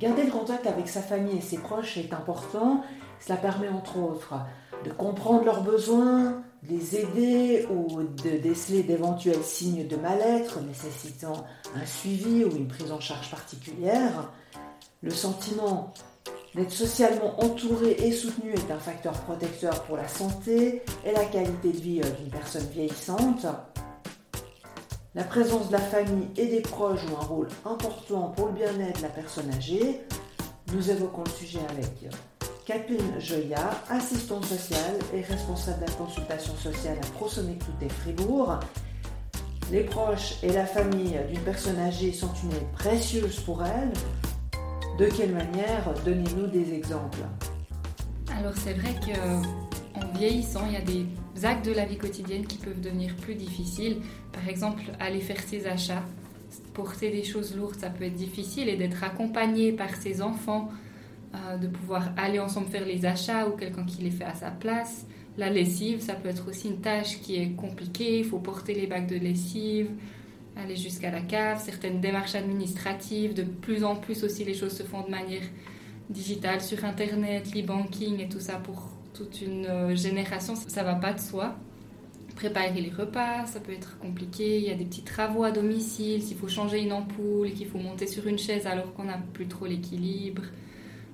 Garder le contact avec sa famille et ses proches est important. Cela permet entre autres de comprendre leurs besoins, de les aider ou de déceler d'éventuels signes de mal-être nécessitant un suivi ou une prise en charge particulière. Le sentiment d'être socialement entouré et soutenu est un facteur protecteur pour la santé et la qualité de vie euh, d'une personne vieillissante. La présence de la famille et des proches joue un rôle important pour le bien-être de la personne âgée. Nous évoquons le sujet avec Catherine Joya, assistante sociale et responsable de la consultation sociale à ProSonic Touté Fribourg. Les proches et la famille d'une personne âgée sont une aide précieuse pour elle. De quelle manière Donnez-nous des exemples? Alors c'est vrai qu'en vieillissant, il y a des actes de la vie quotidienne qui peuvent devenir plus difficiles. Par exemple, aller faire ses achats, porter des choses lourdes, ça peut être difficile et d'être accompagné par ses enfants euh, de pouvoir aller ensemble faire les achats ou quelqu'un qui les fait à sa place. La lessive, ça peut être aussi une tâche qui est compliquée. Il faut porter les bacs de lessive, aller jusqu'à la cave, certaines démarches administratives. De plus en plus aussi, les choses se font de manière digitale sur Internet, l'e-banking et tout ça pour toute une euh, génération. Ça va pas de soi. Préparer les repas, ça peut être compliqué. Il y a des petits travaux à domicile, s'il faut changer une ampoule, qu'il faut monter sur une chaise alors qu'on n'a plus trop l'équilibre.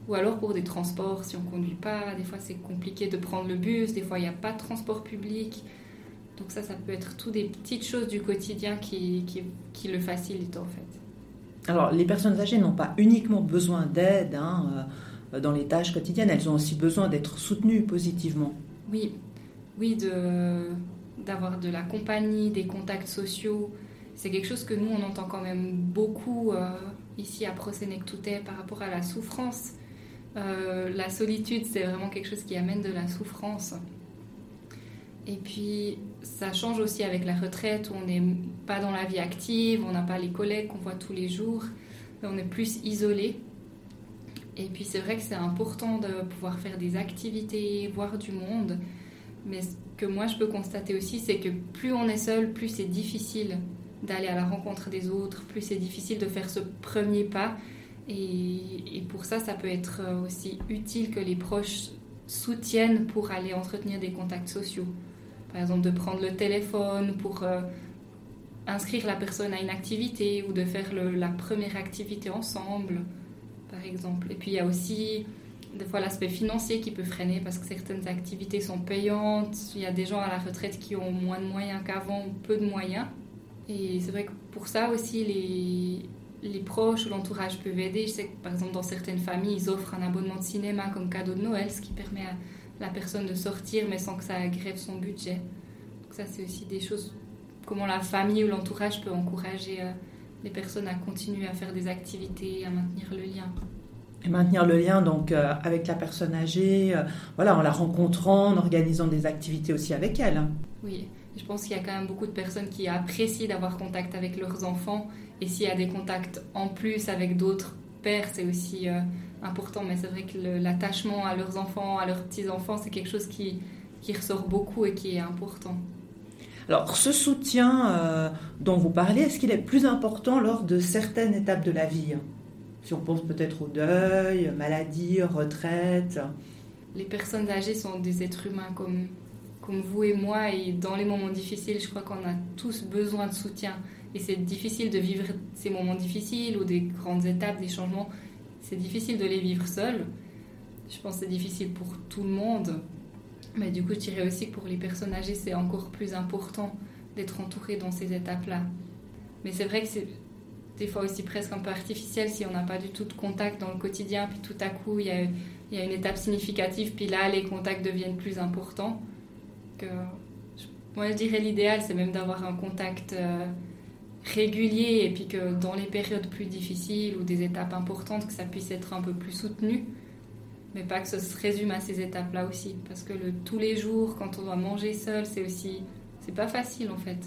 Ou alors pour des transports, si on ne conduit pas, des fois c'est compliqué de prendre le bus, des fois il n'y a pas de transport public. Donc ça, ça peut être tout des petites choses du quotidien qui, le facilitent en fait. Alors les personnes âgées n'ont pas uniquement besoin d'aide hein, euh, dans les tâches quotidiennes, elles ont aussi besoin d'être soutenues positivement. Oui, oui, d'avoir de la compagnie, des contacts sociaux. C'est quelque chose que nous, on entend quand même beaucoup euh, ici à Prosénectoutet par rapport à la souffrance. Euh, la solitude, c'est vraiment quelque chose qui amène de la souffrance. Et puis, ça change aussi avec la retraite où on n'est pas dans la vie active, on n'a pas les collègues qu'on voit tous les jours, on est plus isolé. Et puis, c'est vrai que c'est important de pouvoir faire des activités, voir du monde. Mais ce que moi, je peux constater aussi, c'est que plus on est seul, plus c'est difficile d'aller à la rencontre des autres, plus c'est difficile de faire ce premier pas. Et, pour ça, ça peut être aussi utile que les proches soutiennent pour aller entretenir des contacts sociaux. Par exemple, de prendre le téléphone pour euh, inscrire la personne à une activité ou de faire la première activité ensemble, par exemple. Et puis il y a aussi des fois l'aspect financier qui peut freiner parce que certaines activités sont payantes. Il y a des gens à la retraite qui ont moins de moyens qu'avant, peu de moyens. Et c'est vrai que pour ça aussi, les, les proches ou l'entourage peuvent aider. Je sais que par exemple dans certaines familles, ils offrent un abonnement de cinéma comme cadeau de Noël, ce qui permet à la personne de sortir mais sans que ça grève son budget. Donc ça c'est aussi des choses, comment la famille ou l'entourage peut encourager euh, les personnes à continuer à faire des activités, à maintenir le lien. Et maintenir le lien donc euh, avec la personne âgée, euh, voilà, en la rencontrant, en organisant des activités aussi avec elle. Oui, je pense qu'il y a quand même beaucoup de personnes qui apprécient d'avoir contact avec leurs enfants. Et s'il y a des contacts en plus avec d'autres pères, c'est aussi euh, important. Mais c'est vrai que l'attachement à leurs enfants, à leurs petits-enfants, c'est quelque chose qui, qui ressort beaucoup et qui est important. Alors, ce soutien euh, dont vous parlez, est-ce qu'il est plus important lors de certaines étapes de la vie Si on pense peut-être au deuil, maladie, retraite. Les personnes âgées sont des êtres humains comme comme vous et moi, et dans les moments difficiles, je crois qu'on a tous besoin de soutien. Et c'est difficile de vivre ces moments difficiles ou des grandes étapes, des changements. C'est difficile de les vivre seul. Je pense que c'est difficile pour tout le monde. Mais du coup, je dirais aussi que pour les personnes âgées, c'est encore plus important d'être entouré dans ces étapes-là. Mais c'est vrai que c'est des fois aussi presque un peu artificiel si on n'a pas du tout de contact dans le quotidien, puis tout à coup, il y a, une étape significative, puis là, les contacts deviennent plus importants moi je dirais l'idéal c'est même d'avoir un contact euh, régulier et puis que dans les périodes plus difficiles ou des étapes importantes que ça puisse être un peu plus soutenu mais pas que ça se résume à ces étapes là aussi parce que le tous les jours quand on doit manger seul c'est aussi c'est pas facile en fait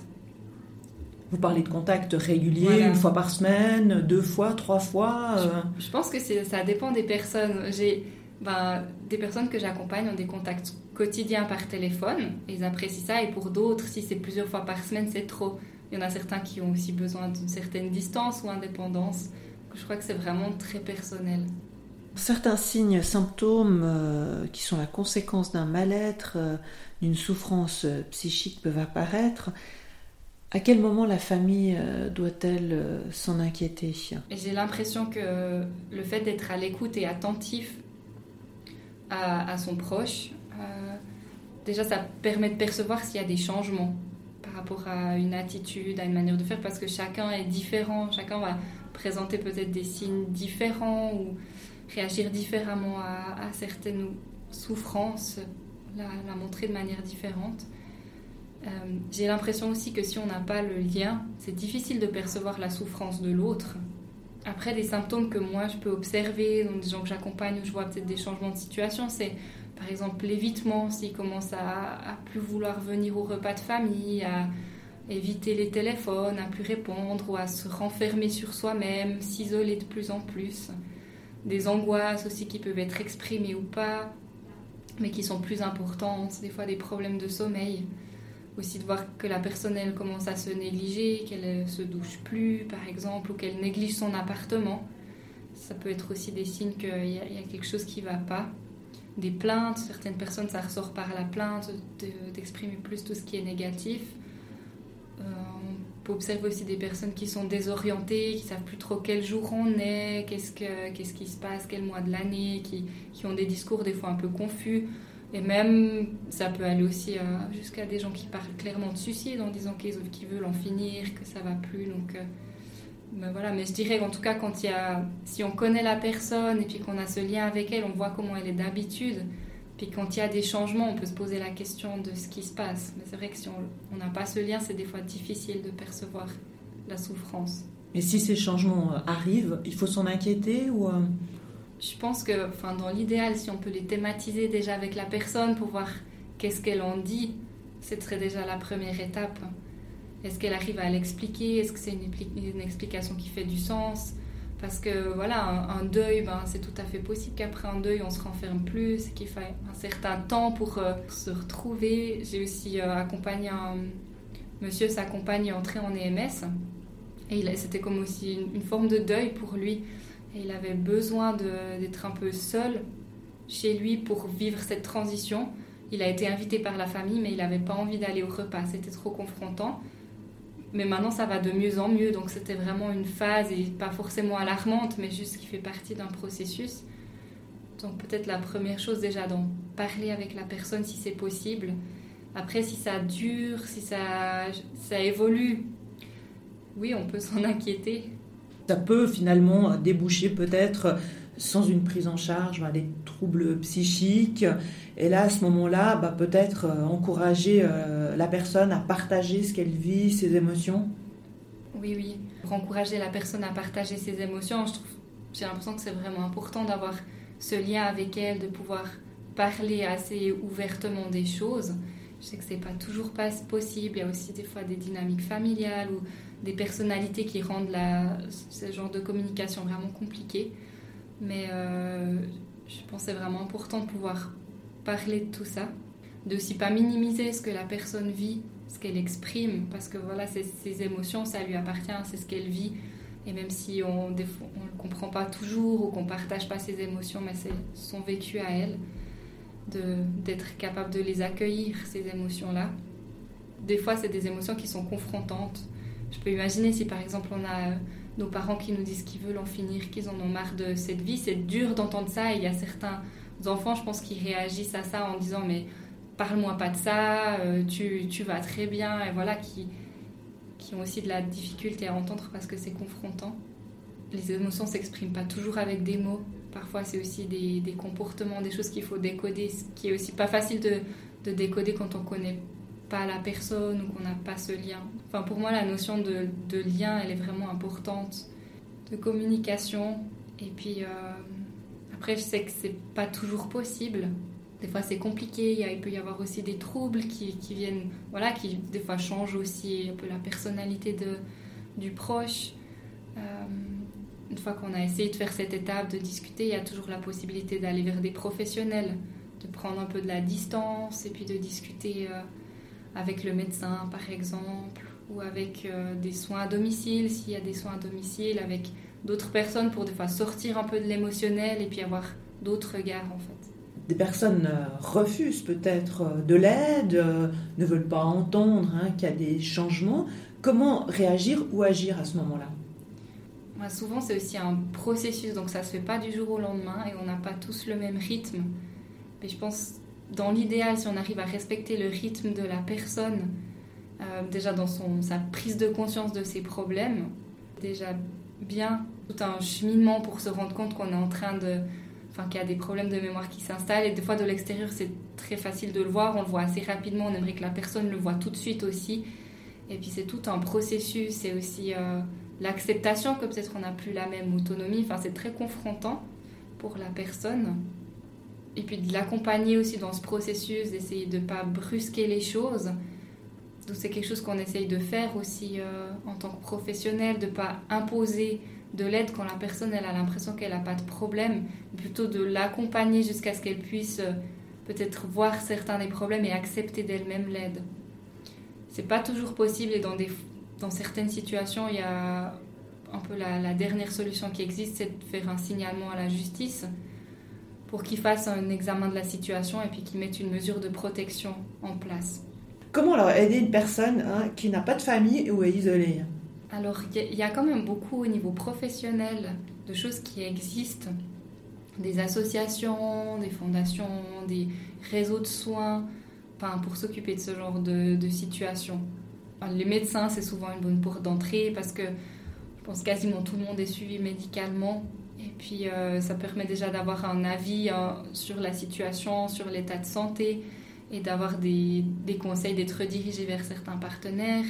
vous parlez de contact régulier, une fois par semaine, deux fois, trois fois euh. je, pense que ça dépend des personnes. J'ai ben, des personnes que j'accompagne ont des contacts quotidiens par téléphone, ils apprécient ça, et pour d'autres, si c'est plusieurs fois par semaine, c'est trop. Il y en a certains qui ont aussi besoin d'une certaine distance ou indépendance. je crois que c'est vraiment très personnel. Certains signes, symptômes euh, qui sont la conséquence d'un mal-être, euh, d'une souffrance euh, psychique peuvent apparaître. À quel moment la famille doit-elle s'en inquiéter? J'ai l'impression que le fait d'être à l'écoute et attentif à, son proche, déjà ça permet de percevoir s'il y a des changements par rapport à une attitude, à une manière de faire, parce que chacun est différent, chacun va présenter peut-être des signes différents ou réagir différemment à, certaines souffrances, la, montrer de manière différente. Euh, j'ai l'impression aussi que si on n'a pas le lien, c'est difficile de percevoir la souffrance de l'autre. Après, des symptômes que moi je peux observer, dans des gens que j'accompagne, je vois peut-être des changements de situation, c'est par exemple l'évitement, s'il commence à, à plus vouloir venir au repas de famille, à éviter les téléphones, à plus répondre ou à se renfermer sur soi-même, s'isoler de plus en plus des angoisses aussi qui peuvent être exprimées ou pas, mais qui sont plus importantes, des fois des problèmes de sommeil. Aussi de voir que la personne, elle commence à se négliger, qu'elle se douche plus, par exemple, ou qu'elle néglige son appartement. Ça peut être aussi des signes qu'il y, a quelque chose qui ne va pas. Des plaintes, certaines personnes, ça ressort par la plainte, d'exprimer plus tout ce qui est négatif. Peut observer aussi des personnes qui sont désorientées, qui savent plus trop quel jour on est, qu'est-ce, que, qu'est-ce qui se passe, quel mois de l'année, qui, qui, ont des discours des fois un peu confus. Et même, ça peut aller aussi euh, jusqu'à des gens qui parlent clairement de suicide en disant qu'ils, qu'ils veulent en finir, que ça va plus. Donc, euh, ben voilà. Mais je dirais en tout cas, quand y a, si on connaît la personne et puis qu'on a ce lien avec elle, on voit comment elle est d'habitude. Puis quand il y a des changements, on peut se poser la question de ce qui se passe. Mais c'est vrai que si on n'a pas ce lien, c'est des fois difficile de percevoir la souffrance. Et si ces changements euh, arrivent, il faut s'en inquiéter ou euh? Je pense que, enfin, dans l'idéal, si on peut les thématiser déjà avec la personne pour voir qu'est-ce qu'elle en dit, ce serait déjà la première étape. Est-ce qu'elle arrive à l'expliquer? Est-ce que c'est une, une explication qui fait du sens? Parce que voilà, un, deuil, ben, c'est tout à fait possible qu'après un deuil, on se renferme plus, qu'il faille un certain temps pour euh, se retrouver. J'ai aussi euh, accompagné un monsieur, sa compagne entrée en EMS. Et c'était comme aussi une, forme de deuil pour lui. Et il avait besoin d'être un peu seul chez lui pour vivre cette transition. Il a été invité par la famille, mais il n'avait pas envie d'aller au repas. C'était trop confrontant. Mais maintenant, ça va de mieux en mieux. Donc, c'était vraiment une phase, et pas forcément alarmante, mais juste qui fait partie d'un processus. Donc, peut-être la première chose, déjà, d'en parler avec la personne si c'est possible. Après, si ça dure, si ça, ça évolue, oui, on peut s'en inquiéter. Ça peut finalement déboucher peut-être sans une prise en charge, des troubles psychiques. Et là, à ce moment-là, bah, peut-être euh, encourager euh, la personne à partager ce qu'elle vit, ses émotions. Oui, oui. Pour encourager la personne à partager ses émotions, je trouve, j'ai l'impression que c'est vraiment important d'avoir ce lien avec elle, de pouvoir parler assez ouvertement des choses. Je sais que c'est pas toujours pas possible. Il y a aussi des fois des dynamiques familiales ou des personnalités qui rendent ce genre de communication vraiment compliqué. Mais euh, je c'est vraiment important de pouvoir parler de tout ça, de aussi pas minimiser ce que la personne vit, ce qu'elle exprime, parce que voilà, ses, émotions, ça lui appartient, c'est ce qu'elle vit. Et même si on ne le comprend pas toujours ou qu'on partage pas ses émotions, mais c'est son vécu à elle, d'être capable de les accueillir, ces émotions-là. Des fois, c'est des émotions qui sont confrontantes. Je peux imaginer si par exemple on a nos parents qui nous disent qu'ils veulent en finir, qu'ils en ont marre de cette vie. C'est dur d'entendre ça. Et il y a certains enfants, je pense, qui réagissent à ça en disant Mais parle-moi pas de ça, euh, tu, tu, vas très bien. Et voilà, qui, qui ont aussi de la difficulté à entendre parce que c'est confrontant. Les émotions s'expriment pas toujours avec des mots. Parfois, c'est aussi des, des, comportements, des choses qu'il faut décoder, ce qui est aussi pas facile de, de décoder quand on connaît pas la personne ou qu'on n'a pas ce lien. Enfin, pour moi, la notion de, de, lien, elle est vraiment importante, de communication. Et puis, euh, après, je sais que c'est pas toujours possible. Des fois, c'est compliqué. Il, peut y avoir aussi des troubles qui, qui, viennent, voilà, qui des fois changent aussi un peu la personnalité de, du proche. Euh, une fois qu'on a essayé de faire cette étape, de discuter, il y a toujours la possibilité d'aller vers des professionnels, de prendre un peu de la distance et puis de discuter. Euh, avec le médecin par exemple, ou avec euh, des soins à domicile, s'il y a des soins à domicile, avec d'autres personnes pour des fois sortir un peu de l'émotionnel et puis avoir d'autres regards en fait. Des personnes euh, refusent peut-être euh, de l'aide, ne veulent pas entendre hein, qu'il y a des changements. Comment réagir ou agir à ce moment-là? Souvent, c'est aussi un processus, donc ça ne se fait pas du jour au lendemain et on n'a pas tous le même rythme. Mais je pense, dans l'idéal, si on arrive à respecter le rythme de la personne, déjà dans son, sa prise de conscience de ses problèmes, déjà bien tout un cheminement pour se rendre compte qu'on est en train de enfin qu'il y a des problèmes de mémoire qui s'installent. Et des fois de l'extérieur c'est très facile de le voir. On le voit assez rapidement. On aimerait que la personne le voit tout de suite aussi. Et puis c'est tout un processus. C'est aussi euh, l'acceptation que peut-être on n'a plus la même autonomie. Enfin c'est très confrontant pour la personne et puis de l'accompagner aussi dans ce processus d'essayer de ne pas brusquer les choses donc c'est quelque chose qu'on essaye de faire aussi euh, en tant que professionnel, de ne pas imposer de l'aide quand la personne elle a l'impression qu'elle n'a pas de problème, plutôt de l'accompagner jusqu'à ce qu'elle puisse euh, peut-être voir certains des problèmes et accepter d'elle-même l'aide. C'est pas toujours possible et dans, des, dans certaines situations, il y a un peu la, la dernière solution qui existe, c'est de faire un signalement à la justice pour qu'ils fassent un examen de la situation et puis qu'ils mettent une mesure de protection en place. Comment alors aider une personne hein, qui n'a pas de famille ou est isolée? Alors, il y, a quand même beaucoup au niveau professionnel de choses qui existent. Des associations, des fondations, des réseaux de soins enfin, pour s'occuper de ce genre de, de situation. les médecins, c'est souvent une bonne porte d'entrée parce que je pense quasiment tout le monde est suivi médicalement. Et puis, euh, ça permet déjà d'avoir un avis hein, sur la situation, sur l'état de santé et d'avoir des, des, conseils, d'être redirigé vers certains partenaires.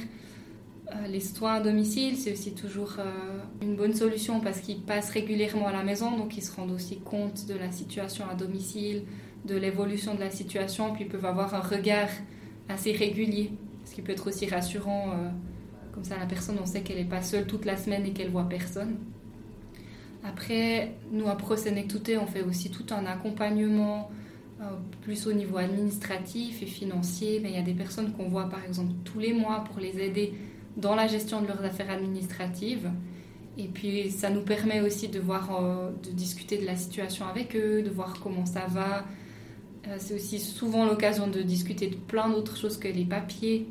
Euh, les soins à domicile, c'est aussi toujours euh, une bonne solution parce qu'ils passent régulièrement à la maison, donc ils se rendent aussi compte de la situation à domicile, de l'évolution de la situation, puis ils peuvent avoir un regard assez régulier, ce qui peut être aussi rassurant. Euh, comme ça, la personne, on sait qu'elle n'est pas seule toute la semaine et qu'elle voit personne. Après, nous, à ProSenectouté, on fait aussi tout un accompagnement euh, plus au niveau administratif et financier, mais il y a des personnes qu'on voit par exemple tous les mois pour les aider dans la gestion de leurs affaires administratives. Et puis ça nous permet aussi de voir, euh, de discuter de la situation avec eux, de voir comment ça va. Euh, c'est aussi souvent l'occasion de discuter de plein d'autres choses que les papiers,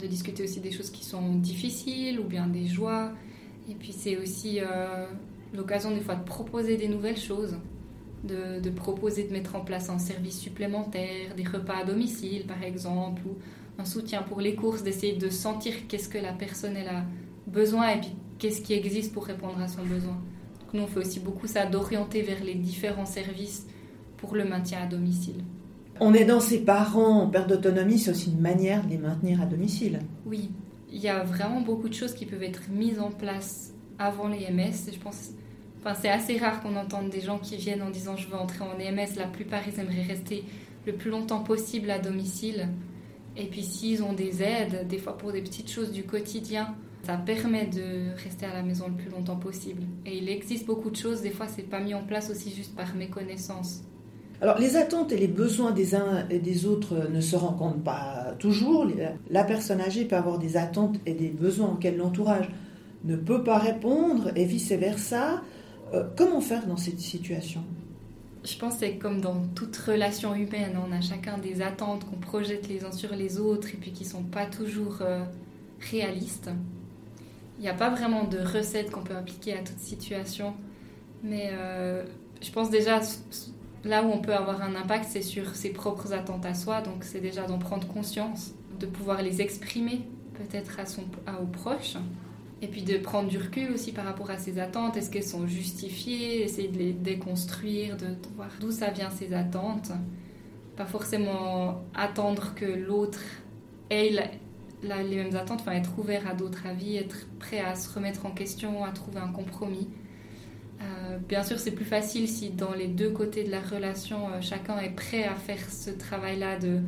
de discuter aussi des choses qui sont difficiles ou bien des joies. Et puis c'est aussi l'occasion des fois de proposer des nouvelles choses de, proposer de mettre en place un service supplémentaire, des repas à domicile par exemple, ou un soutien pour les courses, d'essayer de sentir qu'est-ce que la personne elle a besoin et puis qu'est-ce qui existe pour répondre à son besoin. Donc nous on fait aussi beaucoup ça, d'orienter vers les différents services pour le maintien à domicile. On est dans ses parents en perte d'autonomie, c'est aussi une manière de les maintenir à domicile. Oui, il y a vraiment beaucoup de choses qui peuvent être mises en place avant les. Je pense Enfin, c'est assez rare qu'on entende des gens qui viennent en disant je veux entrer en EMS. La plupart, ils aimeraient rester le plus longtemps possible à domicile. Et puis s'ils ont des aides, des fois pour des petites choses du quotidien, ça permet de rester à la maison le plus longtemps possible. Et il existe beaucoup de choses, des fois c'est pas mis en place aussi juste par méconnaissance. Alors les attentes et les besoins des uns et des autres ne se rencontrent pas toujours. La personne âgée peut avoir des attentes et des besoins auxquels l'entourage ne peut pas répondre et vice-versa. Euh, comment faire dans cette situation? Je pense que c'est comme dans toute relation humaine, on a chacun des attentes qu'on projette les uns sur les autres et puis qui ne sont pas toujours euh, réalistes. Il n'y a pas vraiment de recette qu'on peut appliquer à toute situation, mais euh, je pense déjà là où on peut avoir un impact, c'est sur ses propres attentes à soi, donc c'est déjà d'en prendre conscience, de pouvoir les exprimer peut-être à, son, à aux proches et puis de prendre du recul aussi par rapport à ses attentes. Est-ce qu'elles sont justifiées? Essayer de les déconstruire, de, voir d'où ça vient ces attentes. Pas forcément attendre que l'autre ait les mêmes attentes, enfin être ouvert à d'autres avis, être prêt à se remettre en question, à trouver un compromis. Euh, bien sûr, c'est plus facile si dans les deux côtés de la relation, euh, chacun est prêt à faire ce travail-là de,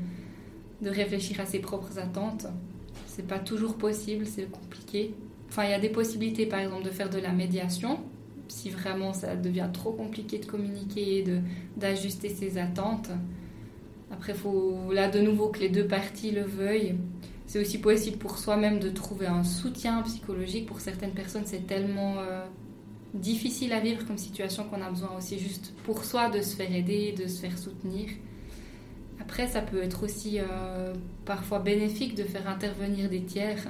de réfléchir à ses propres attentes. C'est pas toujours possible, c'est compliqué. Enfin, il y a des possibilités, par exemple, de faire de la médiation, si vraiment ça devient trop compliqué de communiquer, de, d'ajuster ses attentes. Après, il faut là de nouveau que les deux parties le veuillent. C'est aussi possible pour soi-même de trouver un soutien psychologique. Pour certaines personnes, c'est tellement euh, difficile à vivre comme situation qu'on a besoin aussi juste pour soi de se faire aider, de se faire soutenir. Après, ça peut être aussi euh, parfois bénéfique de faire intervenir des tiers.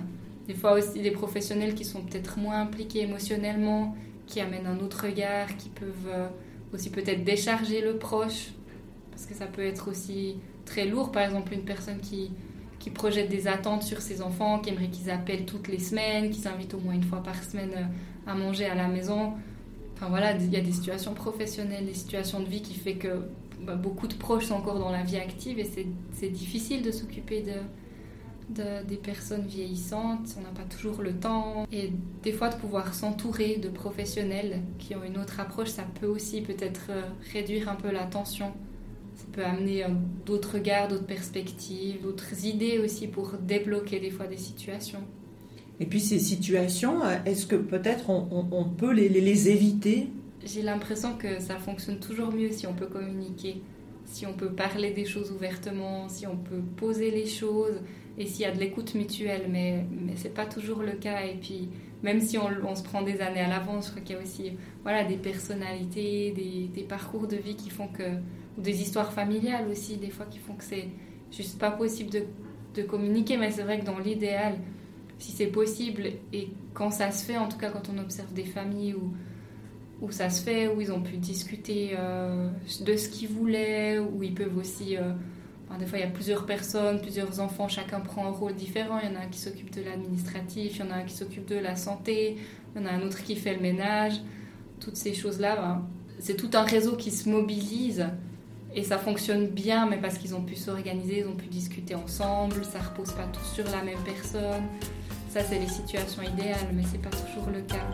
Des fois aussi des professionnels qui sont peut-être moins impliqués émotionnellement, qui amènent un autre regard, qui peuvent euh, aussi peut-être décharger le proche. Parce que ça peut être aussi très lourd. Par exemple, une personne qui, projette des attentes sur ses enfants, qui aimerait qu'ils appellent toutes les semaines, qu'ils invitent au moins une fois par semaine euh, à manger à la maison. Enfin voilà, il y a des situations professionnelles, des situations de vie qui fait que bah, beaucoup de proches sont encore dans la vie active et c'est difficile de s'occuper de, de, des personnes vieillissantes. On n'a pas toujours le temps. Et des fois, de pouvoir s'entourer de professionnels qui ont une autre approche, ça peut aussi peut-être euh, réduire un peu la tension. Ça peut amener euh, d'autres regards, d'autres perspectives, d'autres idées aussi pour débloquer des fois des situations. Et puis ces situations, euh, est-ce que peut-être on, on, peut les, les, éviter? J'ai l'impression que ça fonctionne toujours mieux si on peut communiquer, si on peut parler des choses ouvertement, si on peut poser les choses et s'il y a de l'écoute mutuelle. Mais, mais ce n'est pas toujours le cas. Et puis même si on, on se prend des années à l'avance, je crois qu'il y a aussi voilà, des personnalités, des, des parcours de vie qui font que ou des histoires familiales aussi, des fois qui font que c'est juste pas possible de, de communiquer. Mais c'est vrai que dans l'idéal, si c'est possible, et quand ça se fait, en tout cas quand on observe des familles où, où ça se fait, où ils ont pu discuter euh, de ce qu'ils voulaient, où ils peuvent aussi... Euh, des fois, il y a plusieurs personnes, plusieurs enfants, chacun prend un rôle différent. Il y en a un qui s'occupe de l'administratif, il y en a un qui s'occupe de la santé, il y en a un autre qui fait le ménage. Toutes ces choses-là, ben, c'est tout un réseau qui se mobilise et ça fonctionne bien, mais parce qu'ils ont pu s'organiser, ils ont pu discuter ensemble, ça repose pas tout sur la même personne. Ça, c'est les situations idéales, mais c'est pas toujours le cas.